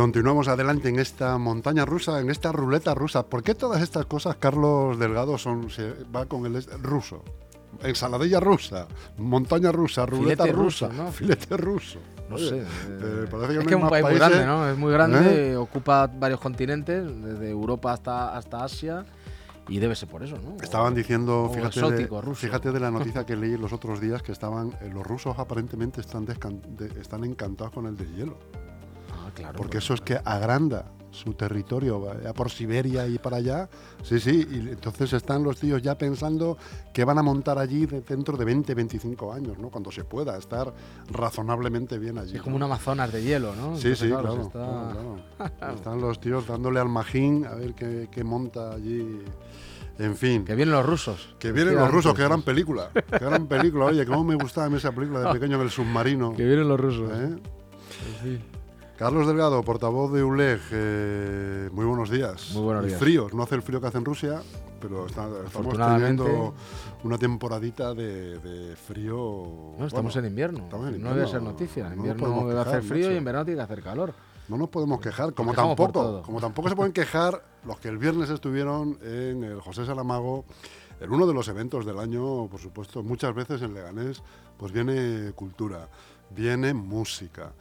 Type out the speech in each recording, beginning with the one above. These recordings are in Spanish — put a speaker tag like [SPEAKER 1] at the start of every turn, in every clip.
[SPEAKER 1] continuamos adelante en esta montaña rusa, en esta ruleta rusa. ¿Por qué todas estas cosas, Carlos Delgado, son se va con el ruso? Ensaladilla rusa, montaña rusa, ruleta rusa,
[SPEAKER 2] ¿no?
[SPEAKER 1] filete ruso.
[SPEAKER 2] No sé.
[SPEAKER 1] Eh, parece que
[SPEAKER 2] es
[SPEAKER 1] no
[SPEAKER 2] que es un país muy grande, ¿no? Es muy grande,
[SPEAKER 1] ¿Eh?
[SPEAKER 2] ocupa varios continentes, desde Europa hasta, hasta Asia, y debe ser por eso, ¿no?
[SPEAKER 1] Estaban diciendo,
[SPEAKER 2] o
[SPEAKER 1] fíjate,
[SPEAKER 2] exótico,
[SPEAKER 1] de, fíjate de la noticia que leí los otros días que estaban eh, los rusos aparentemente están de- están encantados con el deshielo,
[SPEAKER 2] Ah, claro.
[SPEAKER 1] porque
[SPEAKER 2] pues,
[SPEAKER 1] eso es que agranda su territorio vaya por Siberia y para allá. Sí, sí, y entonces están los tíos ya pensando que van a montar allí de- dentro de 20, 25 años, ¿no? Cuando se pueda estar razonablemente bien allí.
[SPEAKER 2] Es como
[SPEAKER 1] ¿no?
[SPEAKER 2] un Amazonas de hielo, ¿no?
[SPEAKER 1] Sí,
[SPEAKER 2] Entonces,
[SPEAKER 1] sí,
[SPEAKER 2] claro,
[SPEAKER 1] claro,
[SPEAKER 2] se está-
[SPEAKER 1] claro, claro. Están los tíos dándole al magín a ver qué, qué monta allí. En fin.
[SPEAKER 2] Que vienen los rusos.
[SPEAKER 1] Que vienen los rusos, qué gran película. Qué gran película. Oye, cómo me gustaba a mí esa película de pequeño en el submarino.
[SPEAKER 2] Que vienen los rusos.
[SPEAKER 1] ¿eh?
[SPEAKER 2] Sí.
[SPEAKER 1] Carlos Delgado, portavoz de ULEG, eh, muy buenos días.
[SPEAKER 2] Muy buenos días.
[SPEAKER 1] Fríos, no hace el frío que hace en Rusia, pero está- estamos teniendo una temporadita de, de frío.
[SPEAKER 2] No, estamos
[SPEAKER 1] bueno,
[SPEAKER 2] en invierno.
[SPEAKER 1] estamos en
[SPEAKER 2] no debe ser noticia. En invierno debe hacer frío y en verano tiene que hacer calor.
[SPEAKER 1] No nos podemos quejar, como
[SPEAKER 2] quejamos
[SPEAKER 1] tampoco, como tampoco se pueden quejar los que el viernes estuvieron en el José Saramago, en uno de los eventos del año, por supuesto, muchas veces en Leganés, pues viene cultura, viene música,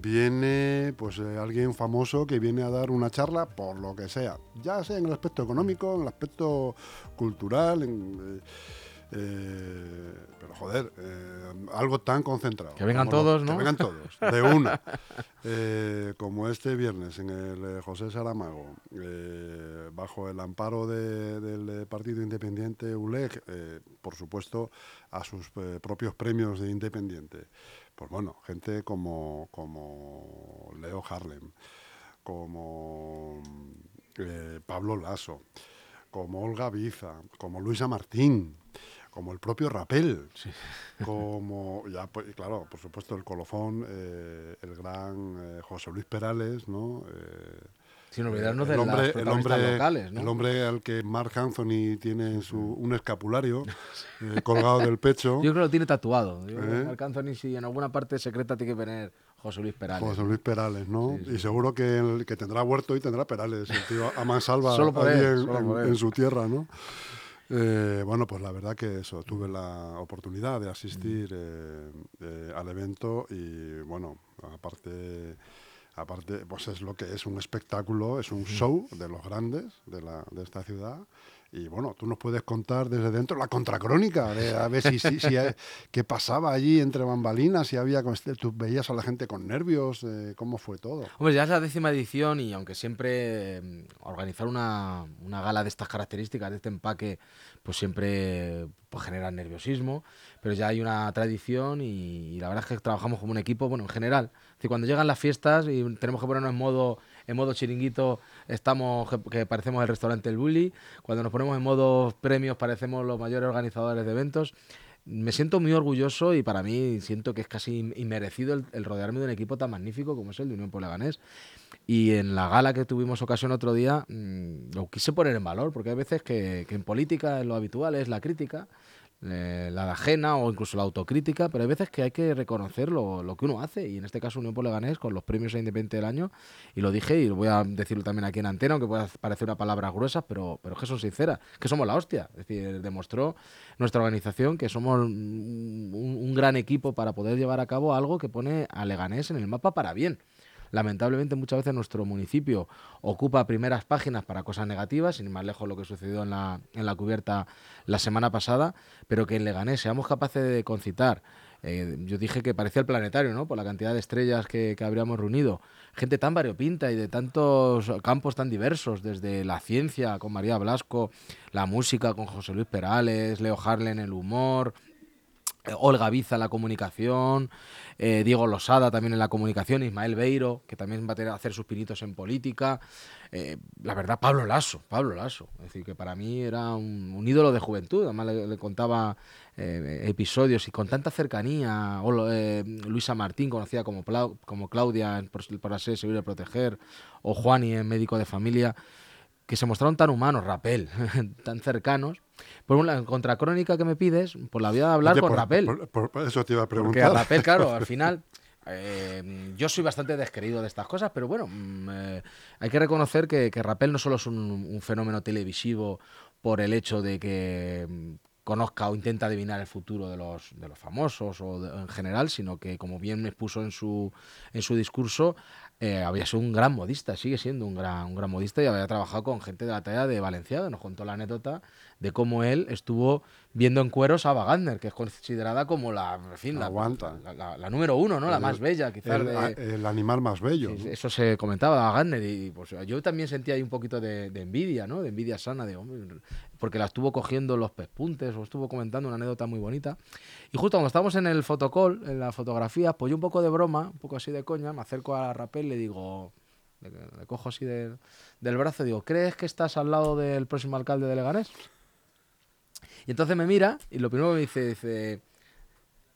[SPEAKER 1] viene pues eh, alguien famoso que viene a dar una charla por lo que sea, ya sea en el aspecto económico, en el aspecto cultural, en, eh, eh, pero joder, algo tan concentrado.
[SPEAKER 2] Que vengan
[SPEAKER 1] lo-
[SPEAKER 2] todos, ¿no?
[SPEAKER 1] Que vengan todos, de una. Como este viernes en el José Saramago, bajo el amparo de- del Partido Independiente ULEG, por supuesto, a sus propios premios de Independiente. Pues bueno, gente como, como Leo Harlem, como eh, Pablo Lasso, como Olga Biza, como Luisa Martín, como el propio Rapel, como, ya, pues, claro, por supuesto, el colofón, eh, el gran eh, José Luis Perales, ¿no? Eh,
[SPEAKER 2] Sin olvidarnos
[SPEAKER 1] el
[SPEAKER 2] de
[SPEAKER 1] hombre,
[SPEAKER 2] las
[SPEAKER 1] el hombre,
[SPEAKER 2] locales, ¿no?
[SPEAKER 1] el hombre al que Mark Anthony tiene en su, un escapulario eh, colgado del pecho.
[SPEAKER 2] Yo creo que lo tiene tatuado. Yo
[SPEAKER 1] ¿Eh?
[SPEAKER 2] Marc Anthony, si en alguna parte secreta tiene que poner José Luis Perales.
[SPEAKER 1] José Luis Perales, ¿no?
[SPEAKER 2] Sí, sí.
[SPEAKER 1] Y seguro que, el, que tendrá huerto y tendrá Perales, el tío a mansalva
[SPEAKER 2] Solo él,
[SPEAKER 1] en,
[SPEAKER 2] solo
[SPEAKER 1] en- en su tierra, ¿no? Eh, bueno, pues la verdad que eso, tuve la oportunidad de asistir eh, eh, al evento y bueno, aparte, aparte, pues es lo que es un espectáculo, es un show de los grandes de, la, de esta ciudad. Y bueno, tú nos puedes contar desde dentro la contracrónica, de a ver si, si, si qué pasaba allí entre bambalinas, si había, este- tú veías a la gente con nervios, eh, cómo fue todo.
[SPEAKER 2] Hombre, ya es la décima edición y aunque siempre eh, organizar una, una gala de estas características, de este empaque, pues siempre pues, genera nerviosismo, pero ya hay una tradición y, y la verdad es que trabajamos como un equipo, bueno, en general. Es decir, cuando llegan las fiestas y tenemos que ponernos en modo, en modo chiringuito, estamos que, parecemos el restaurante El Bully. Cuando nos ponemos en modo premios, parecemos los mayores organizadores de eventos. Me siento muy orgulloso y para mí siento que es casi inmerecido el, el rodearme de un equipo tan magnífico como es el de Unión Poleganés. Y en la gala que tuvimos ocasión otro día, mm, lo quise poner en valor, porque hay veces que, que en política lo habitual es la crítica, eh, la ajena o incluso la autocrítica, pero hay veces que hay que reconocer lo, lo que uno hace. Y en este caso Unión Poleganés con los premios a Independiente del año, y lo dije y lo voy a decirlo también aquí en antena, aunque pueda parecer una palabra gruesa, pero, pero que son sinceras, que somos la hostia. Es decir, demostró nuestra organización que somos un gran equipo para poder llevar a cabo algo que pone a Leganés en el mapa para bien. Lamentablemente muchas veces nuestro municipio ocupa primeras páginas para cosas negativas, sin ir más lejos lo que sucedió en la, en la cubierta la semana pasada, pero que en Leganés seamos capaces de concitar. eh, yo dije que parecía el planetario, ¿no? Por la cantidad de estrellas que, que habríamos reunido. Gente tan variopinta y de tantos campos tan diversos, desde la ciencia con María Blasco, la música con José Luis Perales, Leo Harlen el humor, Olga Biza en la comunicación, eh, Diego Losada también en la comunicación, Ismael Beiro, que también va a tener, hacer sus pinitos en política. eh, la verdad, Pablo Lasso, Pablo Lasso. Es decir, que para mí era un, ídolo de juventud. Además, le, contaba eh, episodios y con tanta cercanía. O Luisa Martín, conocida como, como Claudia por, por serie Seguro de Proteger, o Juani en Médico de Familia que se mostraron tan humanos, Rapel, tan cercanos. Por una contracrónica que me pides, por la vida de hablar
[SPEAKER 1] Oye,
[SPEAKER 2] con
[SPEAKER 1] por-
[SPEAKER 2] Rapel.
[SPEAKER 1] por- por- eso te iba a
[SPEAKER 2] Porque a
[SPEAKER 1] preguntar.
[SPEAKER 2] Rapel, claro, al final eh, yo soy bastante descreído de estas cosas, pero bueno, mm, eh, hay que reconocer que, que Rapel no solo es un, un fenómeno televisivo por el hecho de que mm, conozca o intenta adivinar el futuro de los, de los famosos o de- en general, sino que, como bien me expuso en su, en su discurso, eh, había sido un gran modista, sigue siendo un gran, un gran modista y había trabajado con gente de la talla de Valenciaga. Nos contó la anécdota de cómo él estuvo viendo en cueros a Ava Gardner, que es considerada como la, en fin, la, la, la- la número uno, ¿no? la
[SPEAKER 1] El-
[SPEAKER 2] más bella, quizás.
[SPEAKER 1] El,
[SPEAKER 2] de-
[SPEAKER 1] el animal más bello.
[SPEAKER 2] Sí,
[SPEAKER 1] ¿no?
[SPEAKER 2] Eso se comentaba a Gardner y pues yo también sentía ahí un poquito de, de envidia, ¿no? De envidia sana, de hombre, porque la estuvo cogiendo los pespuntes o estuvo comentando una anécdota muy bonita. Y justo cuando estábamos en el fotocall, en la fotografía, pues yo un poco de broma, un poco así de coña, me acerco a Rapel y le digo, le, cojo así del- del brazo y digo, ¿crees que estás al lado del próximo alcalde de Leganés? Y entonces me mira y lo primero que me dice, dice,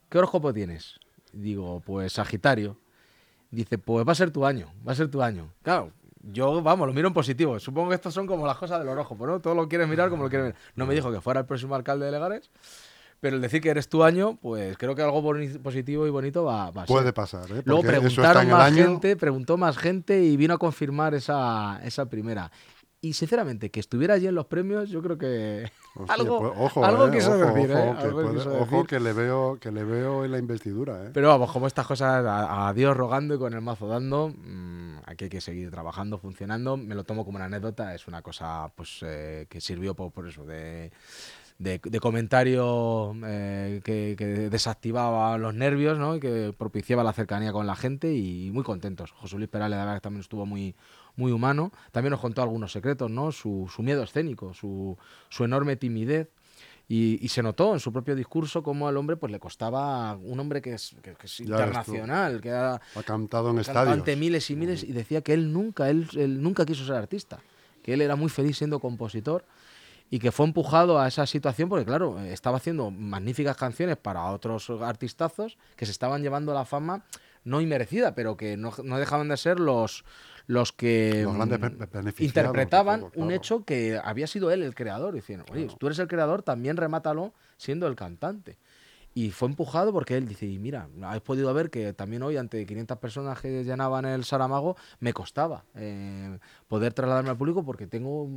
[SPEAKER 2] ¿qué horóscopo tienes? Digo, pues Sagitario. Dice, pues va a ser tu año, va a ser tu año. Claro, yo, vamos, lo miro en positivo. Supongo que estas son como las cosas del horóscopo, ¿no? Todo lo quieres mirar como lo quieres mirar. No me dijo que fuera el próximo alcalde de Legares, pero el decir que eres tu año, pues creo que algo positivo y bonito va, va a ser.
[SPEAKER 1] Puede pasar, ¿eh?
[SPEAKER 2] Luego
[SPEAKER 1] Porque está
[SPEAKER 2] preguntaron más
[SPEAKER 1] año.
[SPEAKER 2] gente, preguntó más gente y vino a confirmar esa, esa primera. Y sinceramente, que estuviera allí en los premios, yo creo que
[SPEAKER 1] Hostia,
[SPEAKER 2] algo,
[SPEAKER 1] pues, ojo,
[SPEAKER 2] algo
[SPEAKER 1] eh,
[SPEAKER 2] quiso
[SPEAKER 1] ojo,
[SPEAKER 2] decir,
[SPEAKER 1] ojo,
[SPEAKER 2] ¿eh?
[SPEAKER 1] que
[SPEAKER 2] Algo
[SPEAKER 1] puede- ojo
[SPEAKER 2] decir.
[SPEAKER 1] que le veo que le veo en la investidura, ¿eh?
[SPEAKER 2] Pero vamos, como estas cosas, a, a Dios rogando y con el mazo dando, mm, aquí hay que seguir trabajando, funcionando. Me lo tomo como una anécdota, es una cosa pues eh, que sirvió por, por eso, de, de, de comentario eh, que, que desactivaba los nervios, ¿no? Y que propiciaba la cercanía con la gente y muy contentos. José Luis Perales, la verdad que también estuvo muy, muy humano. También nos contó algunos secretos, ¿no? Su, su miedo escénico, su, su enorme timidez. Y, y se notó en su propio discurso cómo al hombre pues le costaba un hombre que es, que- que es internacional, que ha
[SPEAKER 1] Ha cantado en estadios.
[SPEAKER 2] ante miles y miles y decía que él nunca, él, él nunca quiso ser artista, que él era muy feliz siendo compositor y que fue empujado a esa situación porque claro, estaba haciendo magníficas canciones para otros artistazos que se estaban llevando la fama no inmerecida, pero que no, no dejaban de ser los los que
[SPEAKER 1] Los grandes
[SPEAKER 2] mm, interpretaban un
[SPEAKER 1] claro.
[SPEAKER 2] hecho que había sido él el creador. Diciendo, oye, tú eres el creador, también remátalo siendo el cantante. Y fue empujado porque él dice, y mira, habéis podido ver que también hoy ante 500 personas que llenaban el Saramago, me costaba eh, poder trasladarme al público porque tengo,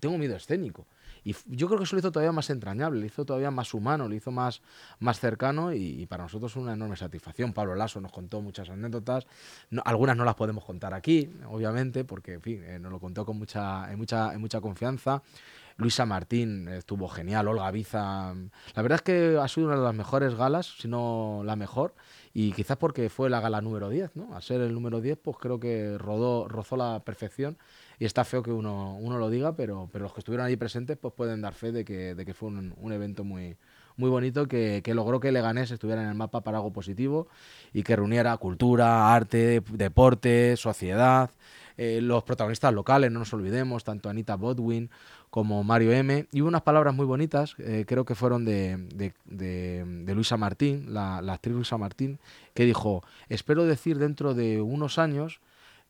[SPEAKER 2] tengo miedo escénico. Y yo creo que eso lo hizo todavía más entrañable, lo hizo todavía más humano, lo hizo más, más cercano y, y para nosotros una enorme satisfacción. Pablo Lasso nos contó muchas anécdotas, no- algunas no las podemos contar aquí, obviamente, porque en fin, eh, nos lo contó con mucha, en mucha, en mucha confianza. Luisa Martín estuvo genial, Olga Biza. La verdad es que ha sido una de las mejores galas, si no la mejor, y quizás porque fue la gala número 10, ¿no? Al ser el número 10, pues creo que rodó, rozó la perfección y está feo que uno, uno lo diga, pero, pero los que estuvieron allí presentes pues pueden dar fe de que, de que fue un, un evento muy, muy bonito que, logró que Leganés estuviera en el mapa para algo positivo y que reuniera cultura, arte, deporte, sociedad, eh, los protagonistas locales, no nos olvidemos, tanto Anita Bodwin como Mario M. Y hubo unas palabras muy bonitas, eh, creo que fueron de Luisa Martín, la, la actriz Luisa Martín, que dijo, espero decir dentro de unos años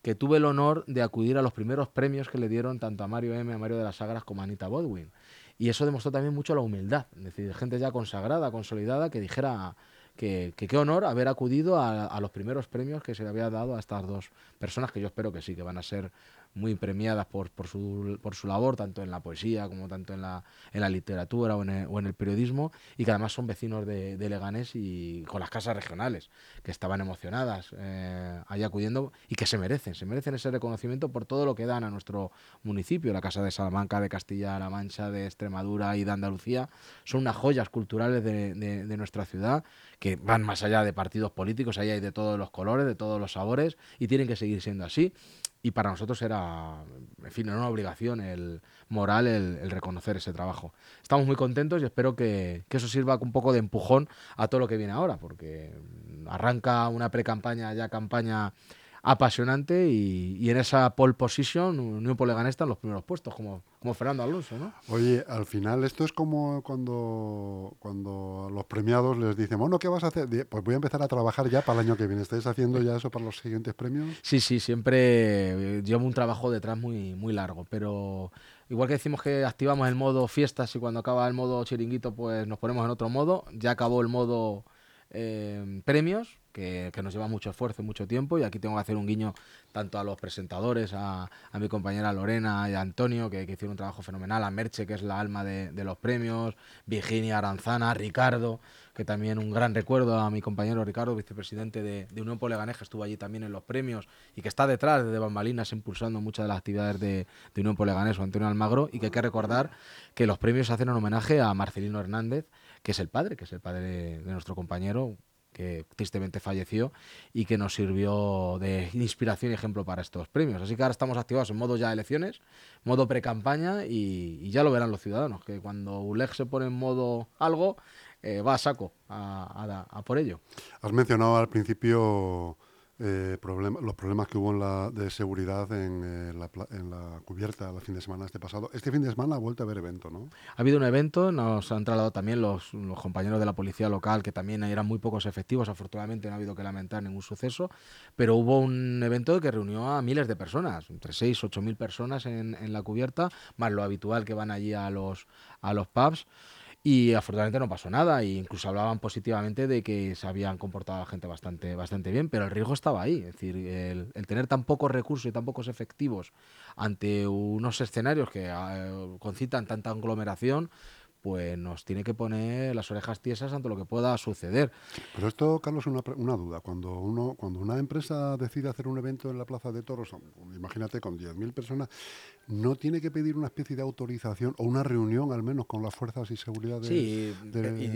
[SPEAKER 2] que tuve el honor de acudir a los primeros premios que le dieron tanto a Mario M, a Mario de las Sagras como a Anita Bodwin. Y eso demostró también mucho la humildad, es decir, gente ya consagrada, consolidada, que dijera que qué honor haber acudido a, a los primeros premios que se le había dado a estas dos personas, que yo espero que sí, que van a ser muy premiadas por, por, su, por su labor, tanto en la poesía como tanto en la, en la literatura o en, el, o en el periodismo, y que además son vecinos de, Leganés y con las casas regionales, que estaban emocionadas eh, ahí acudiendo y que se merecen, se merecen ese reconocimiento por todo lo que dan a nuestro municipio, la Casa de Salamanca, de Castilla-La Mancha, de Extremadura y de Andalucía, son unas joyas culturales de, de- de nuestra ciudad que van más allá de partidos políticos, ahí hay de todos los colores, de todos los sabores y tienen que seguir siendo así. Y para nosotros era, en fin, era una obligación el moral el, el reconocer ese trabajo. Estamos muy contentos y espero que, que eso sirva un poco de empujón a todo lo que viene ahora, porque arranca una pre-campaña, ya campaña apasionante y, y en esa pole position Unión Poleganés está en los primeros puestos, como, como Fernando Alonso, ¿no?
[SPEAKER 1] Oye, al final esto es como cuando, cuando los premiados les dicen, bueno, ¿qué vas a hacer? Pues voy a empezar a trabajar ya para el año que viene. ¿Estáis haciendo ya eso para los siguientes premios?
[SPEAKER 2] Sí, sí, siempre eh, llevo un trabajo detrás muy, muy largo, pero igual que decimos que activamos el modo fiestas y cuando acaba el modo chiringuito pues nos ponemos en otro modo, ya acabó el modo eh, premios que, nos lleva mucho esfuerzo y mucho tiempo. Y aquí tengo que hacer un guiño tanto a los presentadores, a, mi compañera Lorena y a Antonio, que, hicieron un trabajo fenomenal, a Merche, que es la alma de, los premios, Virginia Aranzana, Ricardo, que también un gran recuerdo a mi compañero Ricardo, vicepresidente de, Unión Poleganés, que estuvo allí también en los premios y que está detrás de Bambalinas impulsando muchas de las actividades de, Unión Poleganés o Antonio Almagro. Y que hay que recordar que los premios hacen un homenaje a Marcelino Hernández, que es el padre, que es el padre de nuestro compañero, que tristemente falleció y que nos sirvió de inspiración y ejemplo para estos premios. Así que ahora estamos activados en modo ya elecciones, modo pre-campaña y, ya lo verán los ciudadanos, que cuando ULEG se pone en modo algo, eh, va a saco a por ello.
[SPEAKER 1] Has mencionado al principio eh, los problemas que hubo en la, de seguridad en, eh, la, en, la, cubierta el fin de semana este pasado. Este fin de semana ha vuelto a haber evento, ¿no?
[SPEAKER 2] Ha habido un evento, nos han trasladado también los, los, compañeros de la policía local, que también eran muy pocos efectivos, afortunadamente no ha habido que lamentar ningún suceso, pero hubo un evento que reunió a miles de personas, entre 6 8 mil personas en, en la cubierta, más lo habitual que van allí a los, a los pubs. Y afortunadamente no pasó nada, e incluso hablaban positivamente de que se habían comportado la gente bastante, bastante bien, pero el riesgo estaba ahí. Es decir, el, tener tan pocos recursos y tan pocos efectivos ante unos escenarios que uh, concitan tanta aglomeración, pues nos tiene que poner las orejas tiesas ante lo que pueda suceder.
[SPEAKER 1] Pero esto, Carlos, es una, una, duda. Cuando uno, cuando una empresa decide hacer un evento en la Plaza de Toros, imagínate con 10.000 personas, ¿no tiene que pedir una especie de autorización o una reunión al menos con las fuerzas y seguridad
[SPEAKER 2] Sí,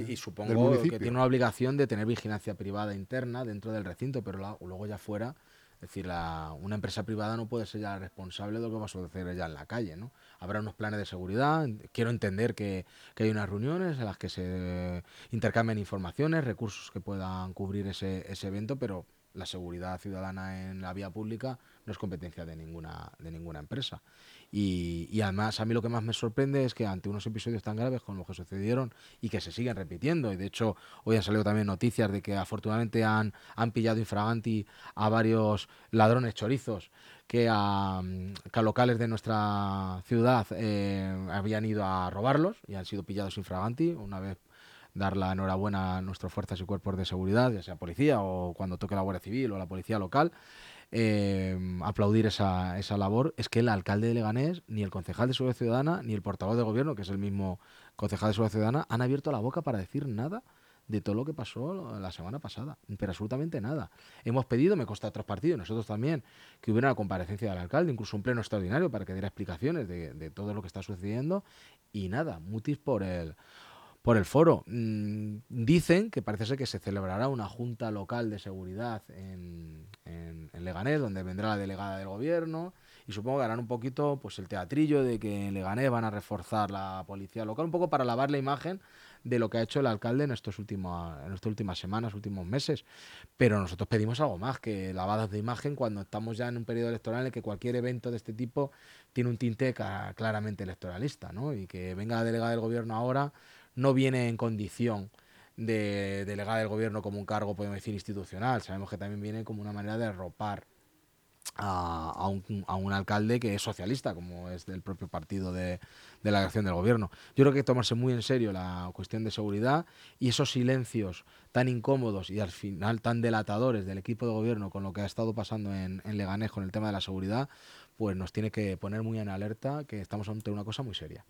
[SPEAKER 2] y, supongo que tiene una obligación de tener vigilancia privada interna dentro del recinto, pero luego ya fuera... Es decir, la, una empresa privada no puede ser ya responsable de lo que va a suceder ya en la calle, ¿no? habrá unos planes de seguridad. Quiero entender que, hay unas reuniones en las que se intercambien informaciones, recursos que puedan cubrir ese, ese evento, pero la seguridad ciudadana en la vía pública no es competencia de ninguna, de ninguna empresa. Y, además a mí lo que más me sorprende es que ante unos episodios tan graves como los que sucedieron y que se siguen repitiendo, y de hecho hoy han salido también noticias de que afortunadamente han, han pillado infraganti a varios ladrones chorizos que a, locales de nuestra ciudad eh, habían ido a robarlos y han sido pillados infraganti una vez dar la enhorabuena a nuestras fuerzas y cuerpos de seguridad, ya sea policía o cuando toque la Guardia Civil o la policía local, eh, aplaudir esa, esa labor, es que el alcalde de Leganés, ni el concejal de Seguridad Ciudadana, ni el portavoz de gobierno, que es el mismo concejal de Seguridad Ciudadana, han abierto la boca para decir nada de todo lo que pasó la semana pasada, pero absolutamente nada. Hemos pedido, me consta otros partidos, nosotros también, que hubiera una comparecencia del alcalde, incluso un pleno extraordinario para que diera explicaciones de, de todo lo que está sucediendo y nada, mutis por el por el foro. Mm, dicen que parece ser que se celebrará una junta local de seguridad en, Leganés, donde vendrá la delegada del gobierno, y supongo que harán un poquito pues el teatrillo de que en Leganés van a reforzar la policía local, un poco para lavar la imagen de lo que ha hecho el alcalde en, estos últimos, en estas últimas semanas, últimos meses. Pero nosotros pedimos algo más que lavadas de imagen cuando estamos ya en un periodo electoral en el que cualquier evento de este tipo tiene un tinte claramente electoralista, ¿no? Y que venga la delegada del gobierno ahora no viene en condición de delegada del gobierno como un cargo, podemos decir, institucional. Sabemos que también viene como una manera de arropar a, un, alcalde que es socialista, como es del propio partido de, la acción del gobierno. Yo creo que hay que tomarse muy en serio la cuestión de seguridad y esos silencios tan incómodos y al final tan delatadores del equipo de gobierno con lo que ha estado pasando en, en Leganés con el tema de la seguridad, pues nos tiene que poner muy en alerta que estamos ante una cosa muy seria.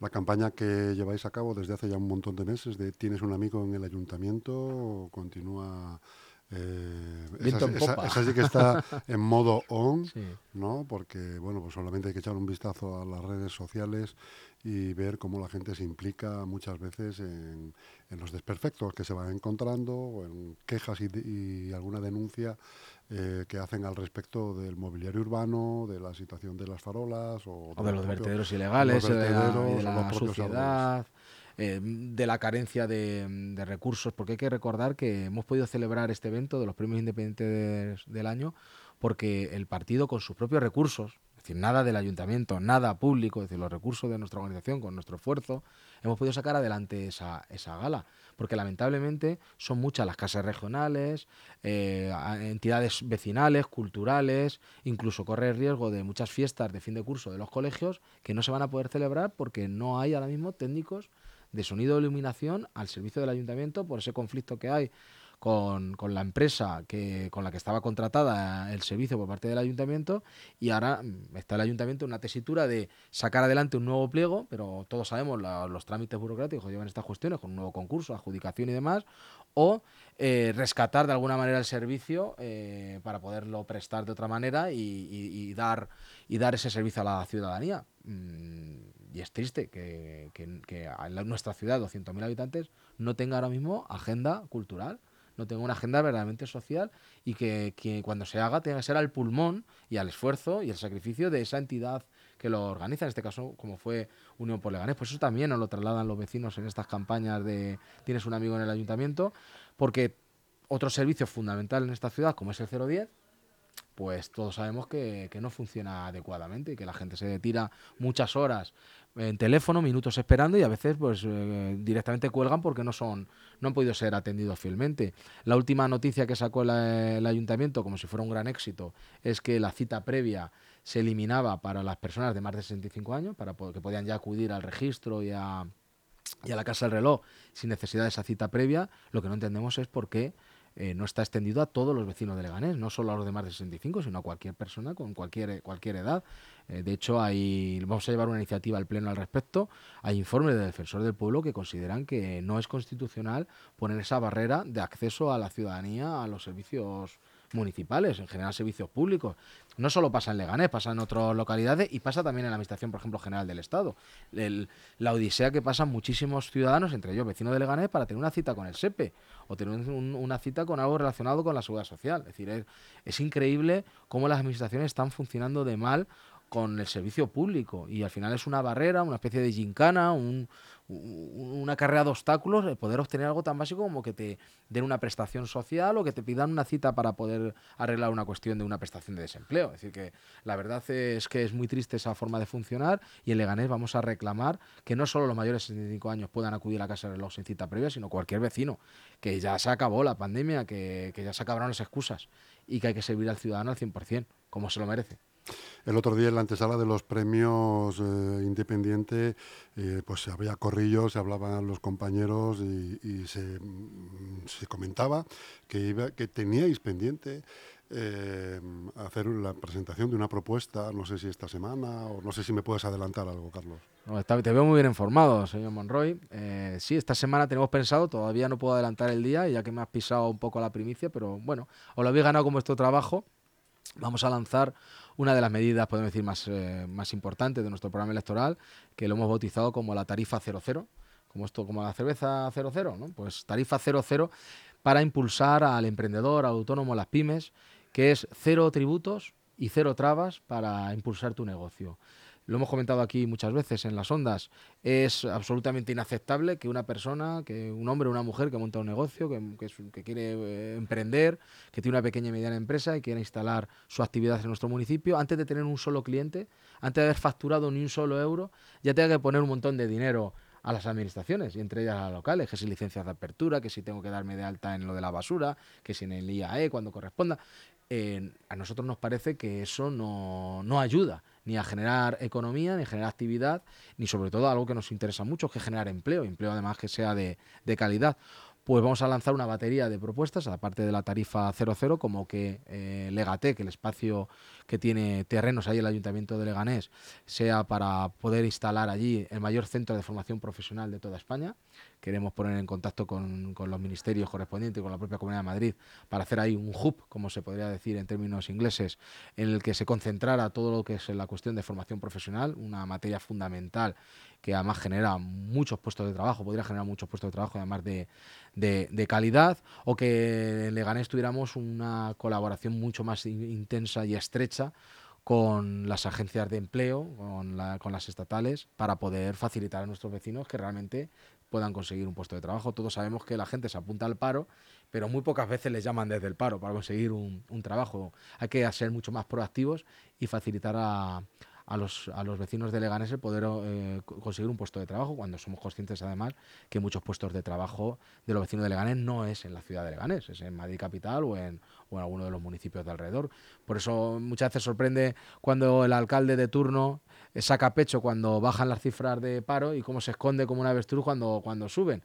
[SPEAKER 1] La campaña que lleváis a cabo desde hace ya un montón de meses de Tienes un amigo en el ayuntamiento continúa eh, esa, sí que está en modo on, ¿no? Porque, bueno, pues solamente hay que echar un vistazo a las redes sociales y ver cómo la gente se implica muchas veces en, los desperfectos que se van encontrando, o en quejas y, alguna denuncia eh, que hacen al respecto del mobiliario urbano, de la situación de las farolas o,
[SPEAKER 2] de, los vertederos ilegales, de la, sociedad. Eh, de la carencia de, recursos, porque hay que recordar que hemos podido celebrar este evento de los premios independientes del año porque el partido con sus propios recursos, decir, nada del ayuntamiento, nada público, es decir, los recursos de nuestra organización con nuestro esfuerzo, hemos podido sacar adelante esa, esa gala, porque lamentablemente son muchas las casas regionales, eh, entidades vecinales, culturales, incluso corre el riesgo de muchas fiestas de fin de curso de los colegios que no se van a poder celebrar porque no hay ahora mismo técnicos de sonido e iluminación al servicio del ayuntamiento por ese conflicto que hay con, la empresa que, con la que estaba contratada el servicio por parte del ayuntamiento y ahora mm, está el ayuntamiento en una tesitura de sacar adelante un nuevo pliego, pero todos sabemos los trámites burocráticos que llevan estas cuestiones con un nuevo concurso, adjudicación y demás, o eh, rescatar de alguna manera el servicio eh, para poderlo prestar de otra manera y, dar, y dar ese servicio a la ciudadanía. Mm, y es triste que, en nuestra ciudad, 200.000 habitantes, no tenga ahora mismo agenda cultural no tenga una agenda verdaderamente social y que, cuando se haga tenga que ser al pulmón y al esfuerzo y al sacrificio de esa entidad que lo organiza, en este caso como fue Unión por Leganés. Pues eso también nos lo trasladan los vecinos en estas campañas de tienes un amigo en el ayuntamiento, porque otro servicio fundamental en esta ciudad, como es el 010, pues todos sabemos que, que, no funciona adecuadamente y que la gente se tira muchas horas en teléfono, minutos esperando y a veces pues eh, directamente cuelgan porque no son no han podido ser atendidos fielmente. La última noticia que sacó el, ayuntamiento como si fuera un gran éxito es que la cita previa se eliminaba para las personas de más de 65 años para que podían ya acudir al registro y a, y a la casa del reloj sin necesidad de esa cita previa. Lo que no entendemos es por qué eh, no está extendido a todos los vecinos de Leganés, no solo a los de más de 65, sino a cualquier persona con cualquier, cualquier edad. Eh, de hecho, hay, vamos a llevar una iniciativa al Pleno al respecto. Hay informes del Defensor del Pueblo que consideran que no es constitucional poner esa barrera de acceso a la ciudadanía a los servicios municipales, en general servicios públicos. No solo pasa en Leganés, pasa en otras localidades y pasa también en la Administración, por ejemplo, General del Estado. la odisea que pasan muchísimos ciudadanos, entre ellos vecinos de Leganés, para tener una cita con el SEPE o tener una cita con algo relacionado con la seguridad social. Es decir, es increíble cómo las administraciones están funcionando de mal con el servicio público y al final es una barrera, una especie de gincana, un, una carrera de obstáculos poder obtener algo tan básico como que te den una prestación social o que te pidan una cita para poder arreglar una cuestión de una prestación de desempleo. Es decir, que la verdad es que es muy triste esa forma de funcionar y en Leganés vamos a reclamar que no solo los mayores de 65 años puedan acudir a la casa de reloj sin cita previa, sino cualquier vecino, que ya se acabó la pandemia, que, que ya se acabaron las excusas y que hay que servir al ciudadano al 100%, como se lo merece.
[SPEAKER 1] El otro día en la antesala de los premios eh, Independiente, eh, pues se había corrillo, se hablaban los compañeros y, mm, se, comentaba que, iba, que teníais pendiente eh, hacer la presentación de una propuesta, no sé si esta semana o no sé si me puedes adelantar algo, Carlos.
[SPEAKER 2] te veo muy bien informado, señor Monroy. sí, esta semana tenemos pensado, todavía no puedo adelantar el día, ya que me has pisado un poco la primicia, pero bueno, os lo habéis ganado con vuestro trabajo. Vamos a lanzar una de las medidas, podemos decir, más, eh, más importantes de nuestro programa electoral, que lo hemos bautizado como la tarifa 00, como esto, como la cerveza 00, ¿no? Pues tarifa 00 para impulsar al emprendedor, al autónomo, a las pymes, que es cero tributos y cero trabas para impulsar tu negocio lo hemos comentado aquí muchas veces en las ondas, es absolutamente inaceptable que una persona, que un hombre o una mujer que monta un negocio, que, quiere eh, emprender, que tiene una pequeña y mediana empresa y quiere instalar su actividad en nuestro municipio, antes de tener un solo cliente, antes de haber facturado ni un solo euro, ya tenga que poner un montón de dinero a las administraciones, y entre ellas a las locales, que si licencias de apertura, que si tengo que darme de alta en lo de la basura, que si en el IAE cuando corresponda. a nosotros nos parece que eso no, no ayuda ni a generar economía, ni a generar actividad, ni sobre todo algo que nos interesa mucho, que generar empleo, empleo además que sea de, de calidad pues vamos a lanzar una batería de propuestas, aparte de la tarifa 00, como que eh, Legate, que el espacio que tiene terrenos ahí el Ayuntamiento de Leganés, sea para poder instalar allí el mayor centro de formación profesional de toda España. Queremos poner en contacto con, los ministerios correspondientes, con la propia Comunidad de Madrid, para hacer ahí un hub, como se podría decir en términos ingleses, en el que se concentrara todo lo que es la cuestión de formación profesional, una materia fundamental que además genera muchos puestos de trabajo, podría generar muchos puestos de trabajo además de, de, calidad, o que en Leganés tuviéramos una colaboración mucho más intensa y estrecha con las agencias de empleo, con, con las estatales, para poder facilitar a nuestros vecinos que realmente puedan conseguir un puesto de trabajo. Todos sabemos que la gente se apunta al paro, pero muy pocas veces les llaman desde el paro para conseguir un, un trabajo. Hay que ser mucho más proactivos y facilitar a, a los, a los vecinos de Leganés el poder eh, conseguir un puesto de trabajo, cuando somos conscientes además que muchos puestos de trabajo de los vecinos de Leganés no es en la ciudad de Leganés, es en Madrid Capital o en, o en alguno de los municipios de alrededor. Por eso muchas veces sorprende cuando el alcalde de turno saca pecho cuando bajan las cifras de paro y cómo se esconde como una avestruz cuando, cuando suben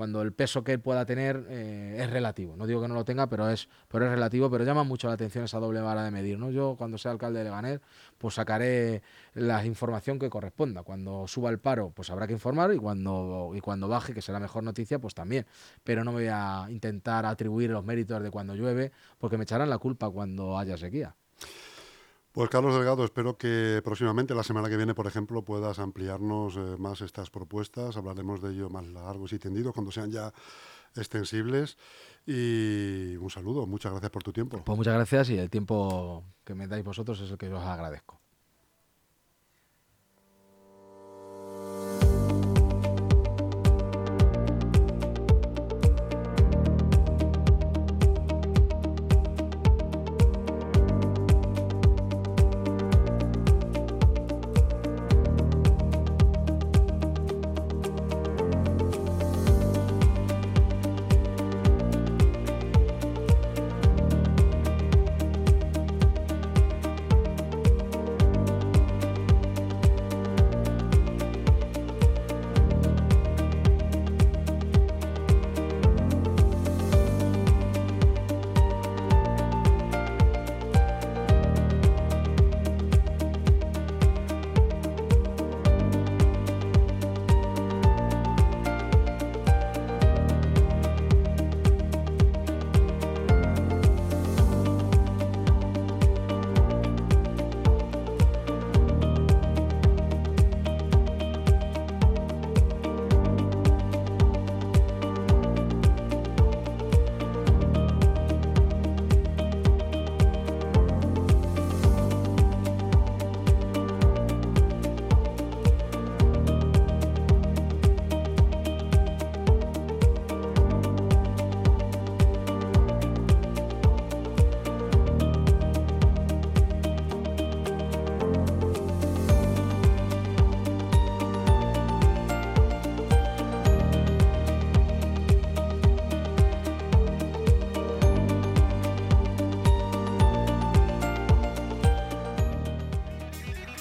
[SPEAKER 2] cuando el peso que él pueda tener eh, es relativo. No digo que no lo tenga, pero es, pero es relativo, pero llama mucho la atención esa doble vara de medir. ¿no? Yo, cuando sea alcalde de Leganés, pues sacaré la información que corresponda. Cuando suba el paro, pues habrá que informar y cuando, y cuando baje, que será mejor noticia, pues también. Pero no me voy a intentar atribuir los méritos de cuando llueve, porque me echarán la culpa cuando haya sequía.
[SPEAKER 1] Pues Carlos Delgado, espero que próximamente, la semana que viene, por ejemplo, puedas ampliarnos eh, más estas propuestas. Hablaremos de ello más largos y tendidos cuando sean ya extensibles. Y un saludo, muchas gracias por tu tiempo.
[SPEAKER 2] Pues muchas gracias y el tiempo que me dais vosotros es el que yo os agradezco.